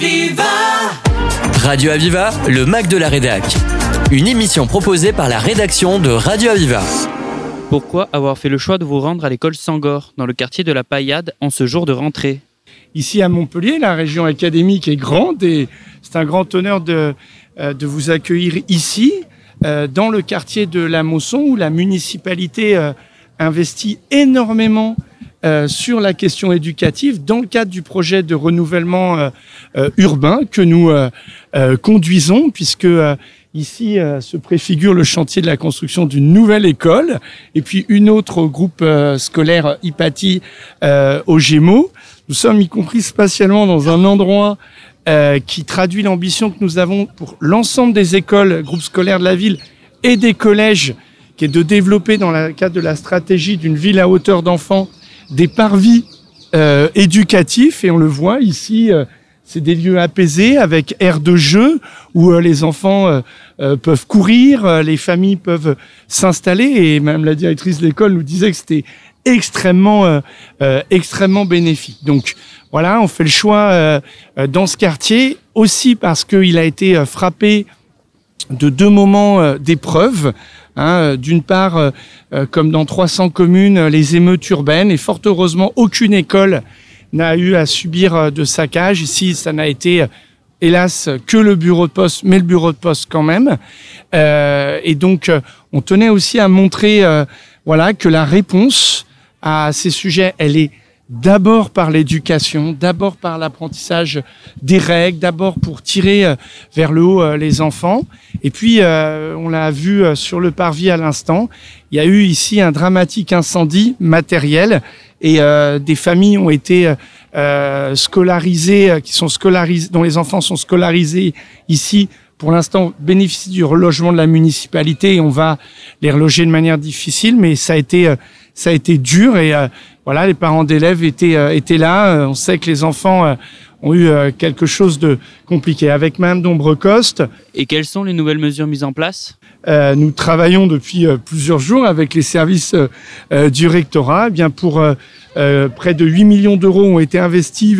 Aviva Radio Aviva, le Mac de la Rédac. Une émission proposée par la rédaction de Radio Aviva. Pourquoi avoir fait le choix de vous rendre à l'école Sangor, dans le quartier de la Paillade, en ce jour de rentrée? Ici à Montpellier, la région académique est grande et c'est un grand honneur de, euh, de vous accueillir ici, euh, dans le quartier de la Mosson, où la municipalité euh, investit énormément sur la question éducative dans le cadre du projet de renouvellement urbain que nous conduisons, puisque Ici se préfigure le chantier de la construction d'une nouvelle école et puis une autre au groupe scolaire Hypatie au Gémeaux. Nous sommes y compris spatialement dans un endroit euh, qui traduit l'ambition que nous avons pour l'ensemble des écoles, groupes scolaires de la ville et des collèges, qui est de développer dans le cadre de la stratégie d'une ville à hauteur d'enfants des parvis euh, éducatifs. Et on le voit ici, euh, c'est des lieux apaisés avec air de jeu où euh, les enfants peuvent courir, les familles peuvent s'installer. Et même la directrice de l'école nous disait que c'était extrêmement, euh, euh, extrêmement bénéfique. Donc voilà, on fait le choix euh, dans ce quartier aussi parce qu'il a été frappé de deux moments d'épreuve. Hein, D'une part, comme dans 300 communes, les émeutes urbaines, et fort heureusement, aucune école n'a eu à subir de saccage. Ici, ça n'a été hélas que le bureau de poste, mais le bureau de poste quand même. Euh, et donc, on tenait aussi à montrer, voilà, que la réponse à ces sujets, elle est d'abord par l'éducation, d'abord par l'apprentissage des règles, d'abord pour tirer euh, vers le haut euh, les enfants. Et puis, euh, on l'a vu sur le parvis à l'instant, il y a eu ici un dramatique incendie matériel et des familles ont été scolarisées, qui sont scolarisées, dont les enfants sont scolarisés ici pour l'instant bénéficient du relogement de la municipalité et on va les reloger de manière difficile, mais ça a été ça a été dur et euh, voilà, les parents d'élèves étaient euh, étaient là. Euh, on sait que les enfants ont eu quelque chose de compliqué avec Mme Dombrecoste. Et quelles sont les nouvelles mesures mises en place? Nous travaillons depuis plusieurs jours avec les services du rectorat. Eh bien pour près de 8 millions d'euros ont été investis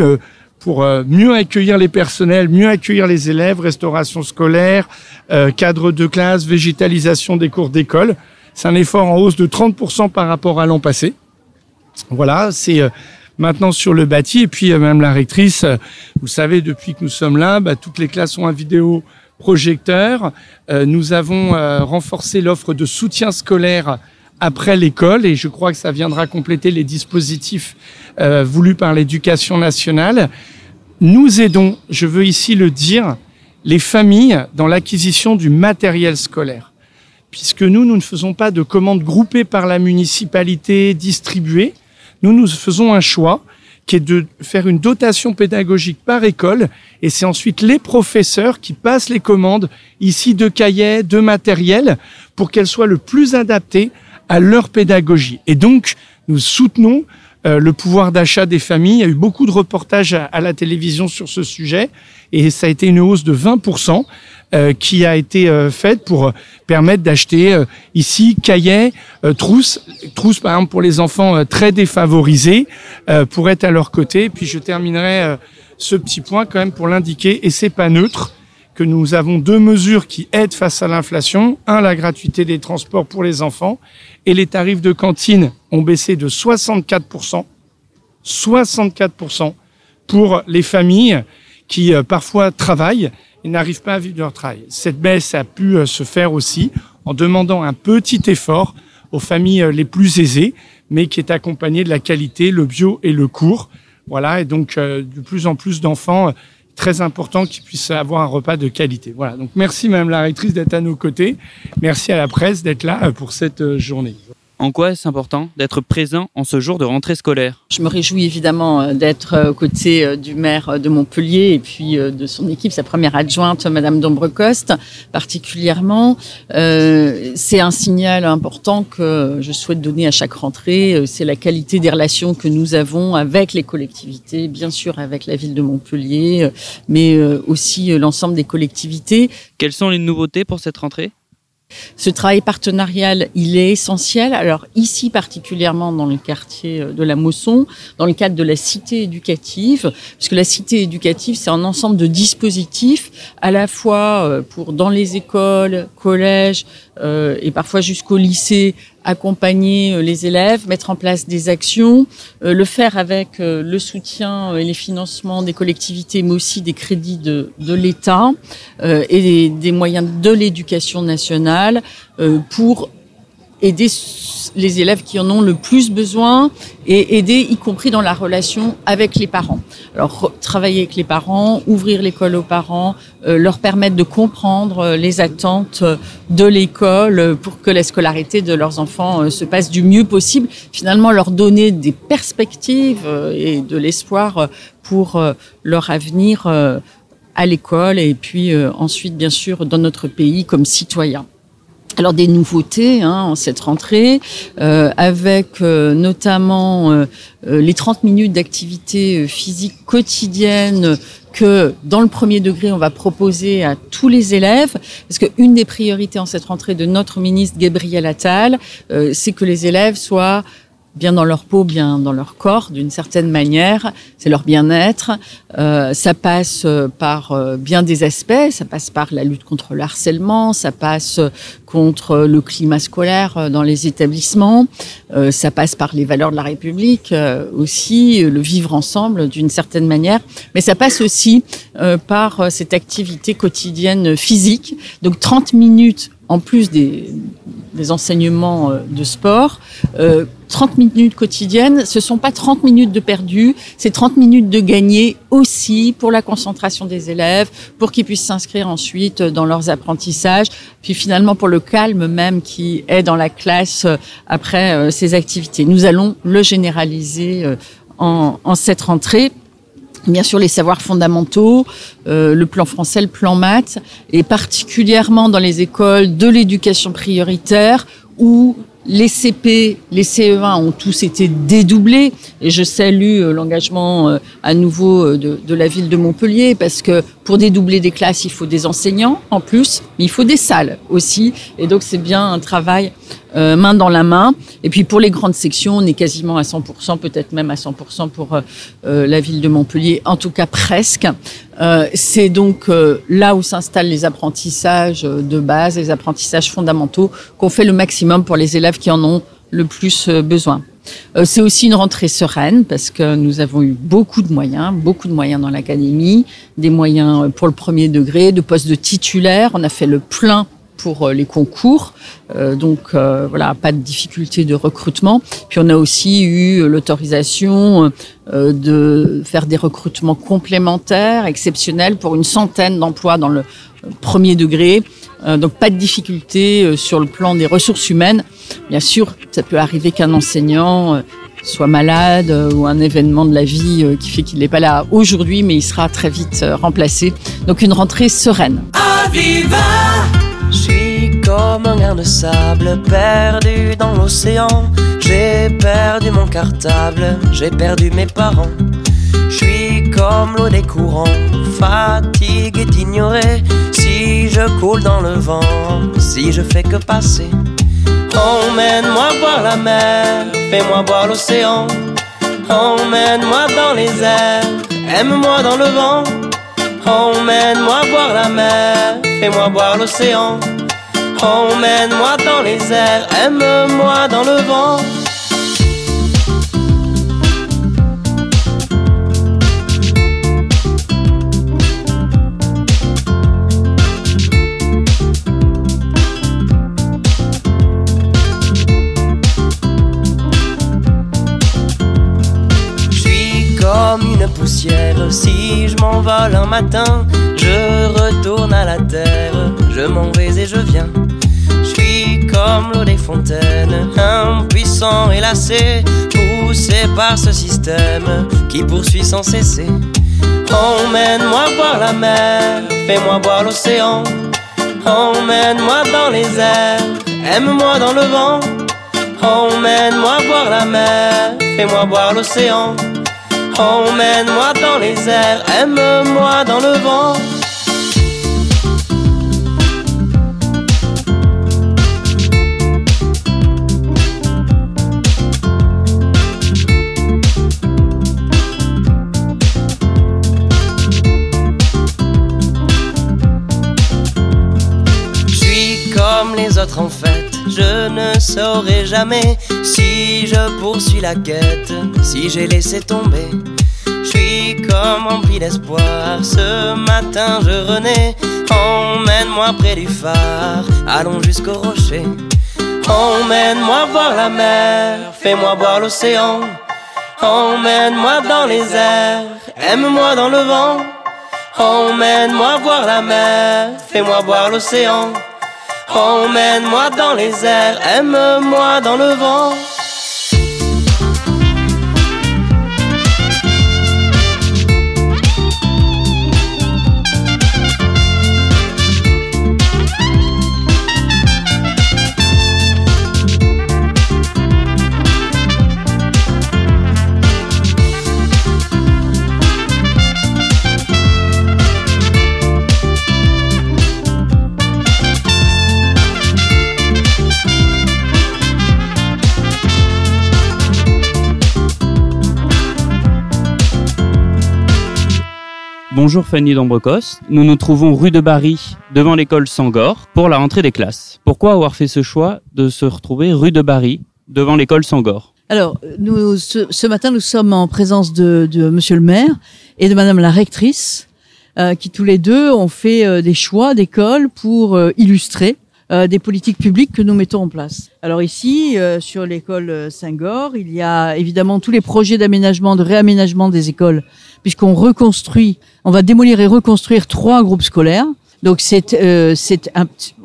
pour mieux accueillir les personnels, mieux accueillir les élèves, restauration scolaire, cadre de classe, végétalisation des cours d'école. C'est un effort en hausse de 30% par rapport à l'an passé. Voilà, c'est euh, maintenant sur le bâti. Et puis, euh, même la rectrice, euh, vous savez, depuis que nous sommes là, bah, toutes les classes ont un vidéo projecteur. nous avons renforcé l'offre de soutien scolaire après l'école et je crois que ça viendra compléter les dispositifs voulus par l'éducation nationale. Nous aidons, je veux ici le dire, les familles dans l'acquisition du matériel scolaire puisque nous, nous ne faisons pas de commandes groupées par la municipalité, distribuées. Nous, nous faisons un choix qui est de faire une dotation pédagogique par école, et c'est ensuite les professeurs qui passent les commandes ici de cahiers, de matériel, pour qu'elles soient le plus adaptées à leur pédagogie. Et donc, nous soutenons euh, le pouvoir d'achat des familles. Il y a eu beaucoup de reportages à, la télévision sur ce sujet, et ça a été une hausse de 20%. Euh, qui a été euh, faite pour permettre d'acheter euh, ici cahiers, trousses, trousses par exemple pour les enfants très défavorisés, pour être à leur côté. Puis je terminerai ce petit point quand même pour l'indiquer, et c'est pas neutre, que nous avons deux mesures qui aident face à l'inflation. Un, la gratuité des transports pour les enfants, et les tarifs de cantine ont baissé de 64%. 64% pour les familles qui parfois travaillent ils n'arrivent pas à vivre leur travail. Cette baisse a pu euh, se faire aussi en demandant un petit effort aux familles euh, les plus aisées, mais qui est accompagné de la qualité, le bio et le court. Voilà, et donc euh, de plus en plus d'enfants, très important qu'ils puissent avoir un repas de qualité. Voilà, donc merci Madame la rectrice d'être à nos côtés. Merci à la presse d'être là pour cette journée. En quoi est-ce important d'être présent en ce jour de rentrée scolaire? Je me réjouis évidemment euh, d'être euh, aux côtés euh, du maire de Montpellier et puis de son équipe, sa première adjointe, Madame Dombrecoste, particulièrement. c'est un signal important que je souhaite donner à chaque rentrée. C'est la qualité des relations que nous avons avec les collectivités, bien sûr avec la ville de Montpellier, mais aussi l'ensemble des collectivités. Quelles sont les nouveautés pour cette rentrée? Ce travail partenarial, il est essentiel. Alors ici particulièrement dans le quartier de la Mosson, dans le cadre de la cité éducative, parce que la cité éducative, c'est un ensemble de dispositifs à la fois pour dans les écoles, collèges et parfois jusqu'au lycée accompagner euh, les élèves, mettre en place des actions, euh, le faire avec euh, le soutien et les financements des collectivités, mais aussi des crédits de, de l'État et des, moyens de l'éducation nationale pour aider les élèves qui en ont le plus besoin et aider y compris dans la relation avec les parents. Alors travailler avec les parents, ouvrir l'école aux parents, euh, leur permettre de comprendre euh, les attentes de l'école pour que la scolarité de leurs enfants euh, se passe du mieux possible, finalement leur donner des perspectives et de l'espoir pour leur avenir à l'école et puis ensuite bien sûr dans notre pays comme citoyens alors des nouveautés hein, en cette rentrée, euh, avec euh, notamment euh, les 30 minutes d'activité physique quotidienne que dans le premier degré, on va proposer à tous les élèves, parce qu'une des priorités en cette rentrée de notre ministre Gabriel Attal, c'est que les élèves soient bien dans leur peau, bien dans leur corps, d'une certaine manière. C'est leur bien-être. Euh, ça passe euh, par euh, bien des aspects. Ça passe par la lutte contre le harcèlement. Ça passe contre le climat scolaire dans les établissements. ça passe par les valeurs de la République aussi, le vivre ensemble d'une certaine manière. Mais ça passe aussi par cette activité quotidienne physique. Donc 30 minutes en plus des, des enseignements de sport, 30 minutes quotidiennes, ce sont pas 30 minutes de perdu, c'est 30 minutes de gagné aussi pour la concentration des élèves, pour qu'ils puissent s'inscrire ensuite dans leurs apprentissages, puis finalement pour le calme même qui est dans la classe euh, après euh, ces activités. Nous allons le généraliser euh, en, en cette rentrée bien sûr les savoirs fondamentaux, le plan français, le plan maths, et particulièrement dans les écoles de l'éducation prioritaire où les CP, les CE1 ont tous été dédoublés. Et je salue euh, l'engagement euh, à nouveau euh, de, de, la ville de Montpellier parce que pour dédoubler des classes, il faut des enseignants en plus, mais il faut des salles aussi. Et donc c'est bien un travail euh, main dans la main. Et puis pour les grandes sections, on est quasiment à 100%, peut-être même à 100% pour euh, euh, la ville de Montpellier, en tout cas presque. c'est donc là où s'installent les apprentissages de base, les apprentissages fondamentaux, qu'on fait le maximum pour les élèves qui en ont le plus besoin. C'est aussi une rentrée sereine parce que nous avons eu beaucoup de moyens, beaucoup de moyens dans l'académie, des moyens pour le premier degré, de postes de titulaires. On a fait le plein pour euh, les concours. Euh, donc euh, voilà, pas de difficulté de recrutement. Puis on a aussi eu l'autorisation de faire des recrutements complémentaires, exceptionnels, pour une centaine d'emplois dans le premier degré. donc pas de difficulté sur le plan des ressources humaines. Bien sûr, ça peut arriver qu'un enseignant soit malade ou un événement de la vie qui fait qu'il n'est pas là aujourd'hui, mais il sera très vite remplacé. Donc une rentrée sereine. Comme un grain de sable perdu dans l'océan. J'ai perdu mon cartable, j'ai perdu mes parents. Je suis comme l'eau des courants, fatigué d'ignorer si je coule dans le vent, si je fais que passer. Emmène-moi voir la mer, fais-moi voir l'océan. Emmène-moi dans les airs, aime-moi dans le vent. Emmène-moi voir la mer, fais-moi voir l'océan. Emmène-moi dans les airs, aime-moi dans le vent. Si je m'envole un matin, je retourne à la terre. Je m'en vais et je viens. Je suis comme l'eau des fontaines, impuissant et lassé, poussé par ce système qui poursuit sans cesser. Emmène-moi voir la mer, fais-moi voir l'océan. Emmène-moi dans les airs, aime-moi dans le vent. Emmène-moi voir la mer, fais-moi voir l'océan. Emmène-moi dans les airs, aime-moi dans le vent. comme les autres en fait je ne saurai jamais si je poursuis la quête, si j'ai laissé tomber. Je suis comme rempli d'espoir. Ce matin je renais. Emmène-moi près du phare. Allons jusqu'au rocher. Emmène-moi voir la mer. Fais-moi voir l'océan. Emmène-moi dans les airs. Aime-moi dans le vent. Emmène-moi voir la mer. Fais-moi voir l'océan. Emmène-moi dans les airs. Aime-moi dans le vent. Bonjour Fanny Dombrecos. Nous nous trouvons rue de Barry, devant l'école Sangor, pour la rentrée des classes. Pourquoi avoir fait ce choix de se retrouver rue de Barry, devant l'école Sangor? Alors, nous, ce, matin, nous sommes en présence de, de Monsieur le maire et de Madame la rectrice, euh, qui tous les deux ont fait euh, des choix d'école pour euh, illustrer des politiques publiques que nous mettons en place. Alors ici, sur l'école Saint-Gor, il y a évidemment tous les projets d'aménagement, de réaménagement des écoles, puisqu'on reconstruit, on va démolir et reconstruire trois groupes scolaires. Donc c'est, euh, c'est,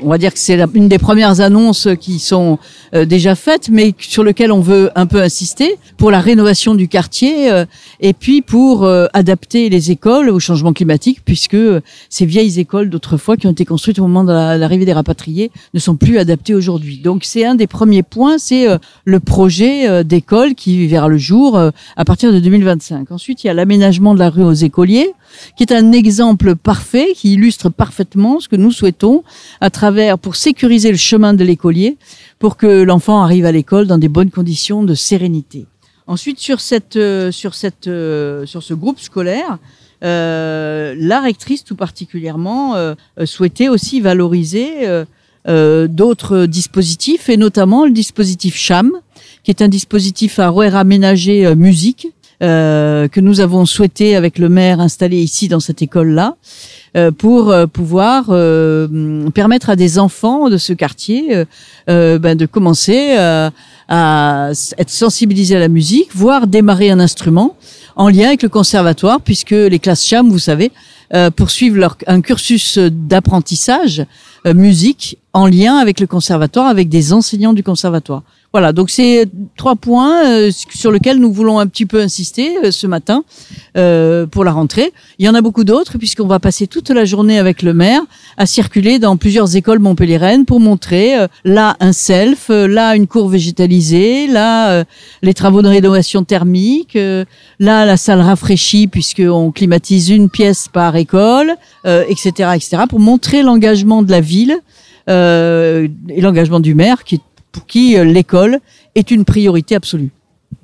on va dire que c'est une des premières annonces qui sont euh, déjà faites, mais sur lequel on veut un peu insister pour la rénovation du quartier euh, et puis pour euh, adapter les écoles au changement climatique, puisque euh, ces vieilles écoles d'autrefois qui ont été construites au moment de la- l'arrivée des rapatriés ne sont plus adaptées aujourd'hui. Donc c'est un des premiers points, c'est euh, le projet d'école qui verra le jour à partir de 2025. Ensuite, il y a l'aménagement de la rue aux écoliers, qui est un exemple parfait, qui illustre parfaitement ce que nous souhaitons à travers, pour sécuriser le chemin de l'écolier, pour que l'enfant arrive à l'école dans des bonnes conditions de sérénité. Ensuite, sur cette, euh, sur cette, euh, sur ce groupe scolaire, euh, la rectrice tout particulièrement euh, souhaitait aussi valoriser d'autres dispositifs et notamment le dispositif CHAM, qui est un dispositif à réaménager euh, musique euh, que nous avons souhaité avec le maire installer ici dans cette école-là euh, pour euh, pouvoir euh, permettre à des enfants de ce quartier euh, ben, de commencer euh, à être sensibilisés à la musique, voire démarrer un instrument en lien avec le conservatoire, puisque les classes CHAM, vous savez, poursuivent leur, un cursus d'apprentissage musique en lien avec le conservatoire, avec des enseignants du conservatoire. Voilà, donc c'est trois points euh, sur lesquels nous voulons un petit peu insister euh, ce matin euh, pour la rentrée. Il y en a beaucoup d'autres puisqu'on va passer toute la journée avec le maire à circuler dans plusieurs écoles montpelliéraines pour montrer euh, là un self, euh, là une cour végétalisée, là euh, les travaux de rénovation thermique, là la salle rafraîchie puisqu'on climatise une pièce par école, etc., etc. pour montrer l'engagement de la ville et l'engagement du maire qui, pour qui euh, l'école est une priorité absolue.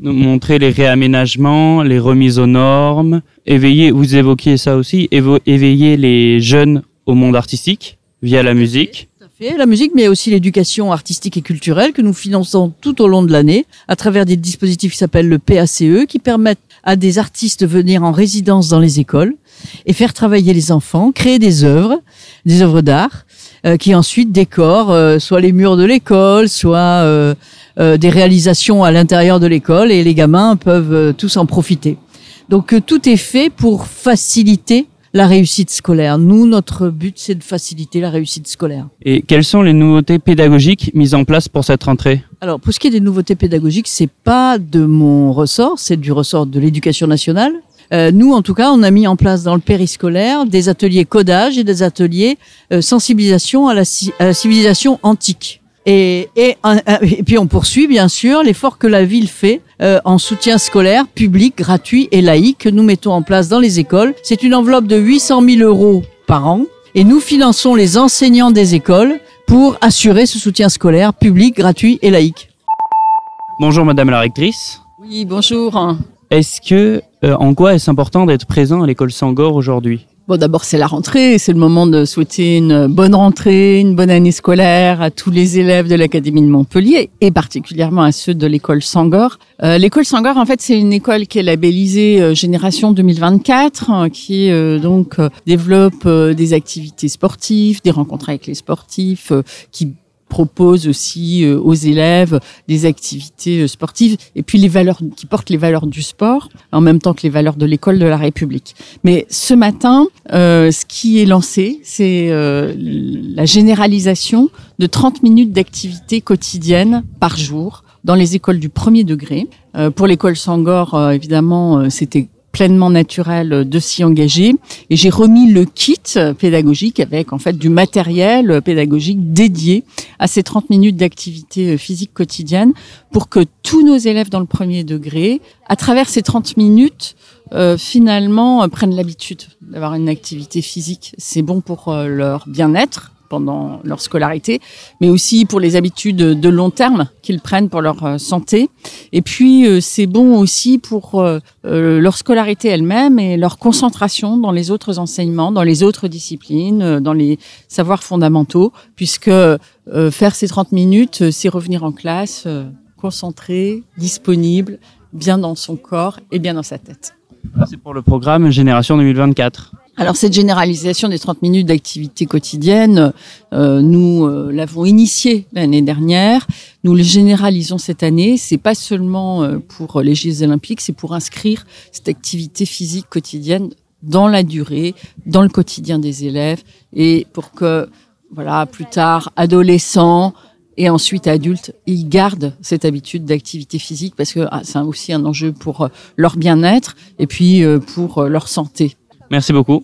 Nous montrer les réaménagements, les remises aux normes, éveiller, vous évoquiez ça aussi, éveiller les jeunes au monde artistique via la musique. Tout à fait. La musique, mais aussi l'éducation artistique et culturelle que nous finançons tout au long de l'année à travers des dispositifs qui s'appellent le PACE, qui permettent à des artistes de venir en résidence dans les écoles et faire travailler les enfants, créer des œuvres, des œuvres d'art, euh, qui ensuite décorent euh, soit les murs de l'école, soit euh, euh, des réalisations à l'intérieur de l'école, et les gamins peuvent tous en profiter. Donc tout est fait pour faciliter la réussite scolaire. Nous, notre but, c'est de faciliter la réussite scolaire. Et quelles sont les nouveautés pédagogiques mises en place pour cette rentrée? Alors, pour ce qui est des nouveautés pédagogiques, c'est pas de mon ressort, c'est du ressort de l'éducation nationale. Euh, nous, en tout cas, on a mis en place dans le périscolaire des ateliers codage et des ateliers euh, sensibilisation à la, à la civilisation antique. Et, et, et puis on poursuit bien sûr l'effort que la ville fait euh, en soutien scolaire, public, gratuit et laïque que nous mettons en place dans les écoles. C'est une enveloppe de 800 000 euros par an et nous finançons les enseignants des écoles pour assurer ce soutien scolaire public, gratuit et laïque. Bonjour Madame la rectrice. Oui, bonjour. Est-ce que, euh, en quoi est-ce important d'être présent à l'école Sangor aujourd'hui? Bon, d'abord, c'est la rentrée. C'est le moment de souhaiter une bonne rentrée, une bonne année scolaire à tous les élèves de l'Académie de Montpellier et particulièrement à ceux de l'école Sangor. Euh, l'école Sangor, en fait, c'est une école qui est labellisée euh, Génération 2024, hein, qui donc développe des activités sportives, des rencontres avec les sportifs, qui propose aussi euh, aux élèves des activités euh, sportives et puis les valeurs qui portent les valeurs du sport en même temps que les valeurs de l'école de la République. Mais ce matin, euh, ce qui est lancé, c'est la généralisation de 30 minutes d'activité quotidienne par jour dans les écoles du premier degré. Pour l'école Sangor, évidemment, c'était pleinement naturel de s'y engager. Et j'ai remis le kit pédagogique avec en fait du matériel pédagogique dédié à ces 30 minutes d'activité physique quotidienne pour que tous nos élèves dans le premier degré, à travers ces 30 minutes, euh, finalement prennent l'habitude d'avoir une activité physique. C'est bon pour euh, leur bien-être, pendant leur scolarité, mais aussi pour les habitudes de long terme qu'ils prennent pour leur euh, santé. Et puis, euh, c'est bon aussi pour euh, leur scolarité elle-même et leur concentration dans les autres enseignements, dans les autres disciplines, dans les savoirs fondamentaux, puisque faire ces 30 minutes, c'est revenir en classe concentré, disponible, bien dans son corps et bien dans sa tête. C'est pour le programme Génération 2024. Alors cette généralisation des 30 minutes d'activité quotidienne, euh, nous euh, l'avons initiée l'année dernière. Nous le généralisons cette année. C'est pas seulement euh, pour les Jeux Olympiques, c'est pour inscrire cette activité physique quotidienne dans la durée, dans le quotidien des élèves, et pour que voilà plus tard adolescents et ensuite adultes, ils gardent cette habitude d'activité physique parce que ah, c'est aussi un enjeu pour leur bien-être et puis pour leur santé. Merci beaucoup.